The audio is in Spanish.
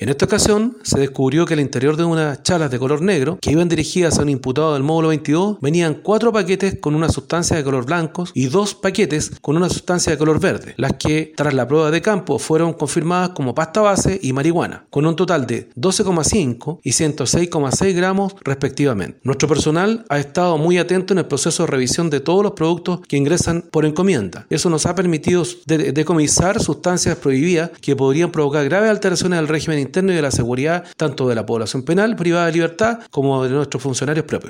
En esta ocasión se descubrió que al interior de unas chalas de color negro que iban dirigidas a un imputado del módulo 22 venían cuatro paquetes con una sustancia de color blanco y dos paquetes con una sustancia de color verde, las que tras la prueba de campo fueron confirmadas como pasta base y marihuana, con un total de 12,5 y 106,6 gramos respectivamente. Nuestro personal ha estado muy atento en el proceso de revisión de todos los productos que ingresan por encomienda. Eso nos ha permitido decomisar sustancias prohibidas que podrían provocar graves alteraciones al régimen interno y de la seguridad tanto de la población penal privada de libertad como de nuestros funcionarios propios.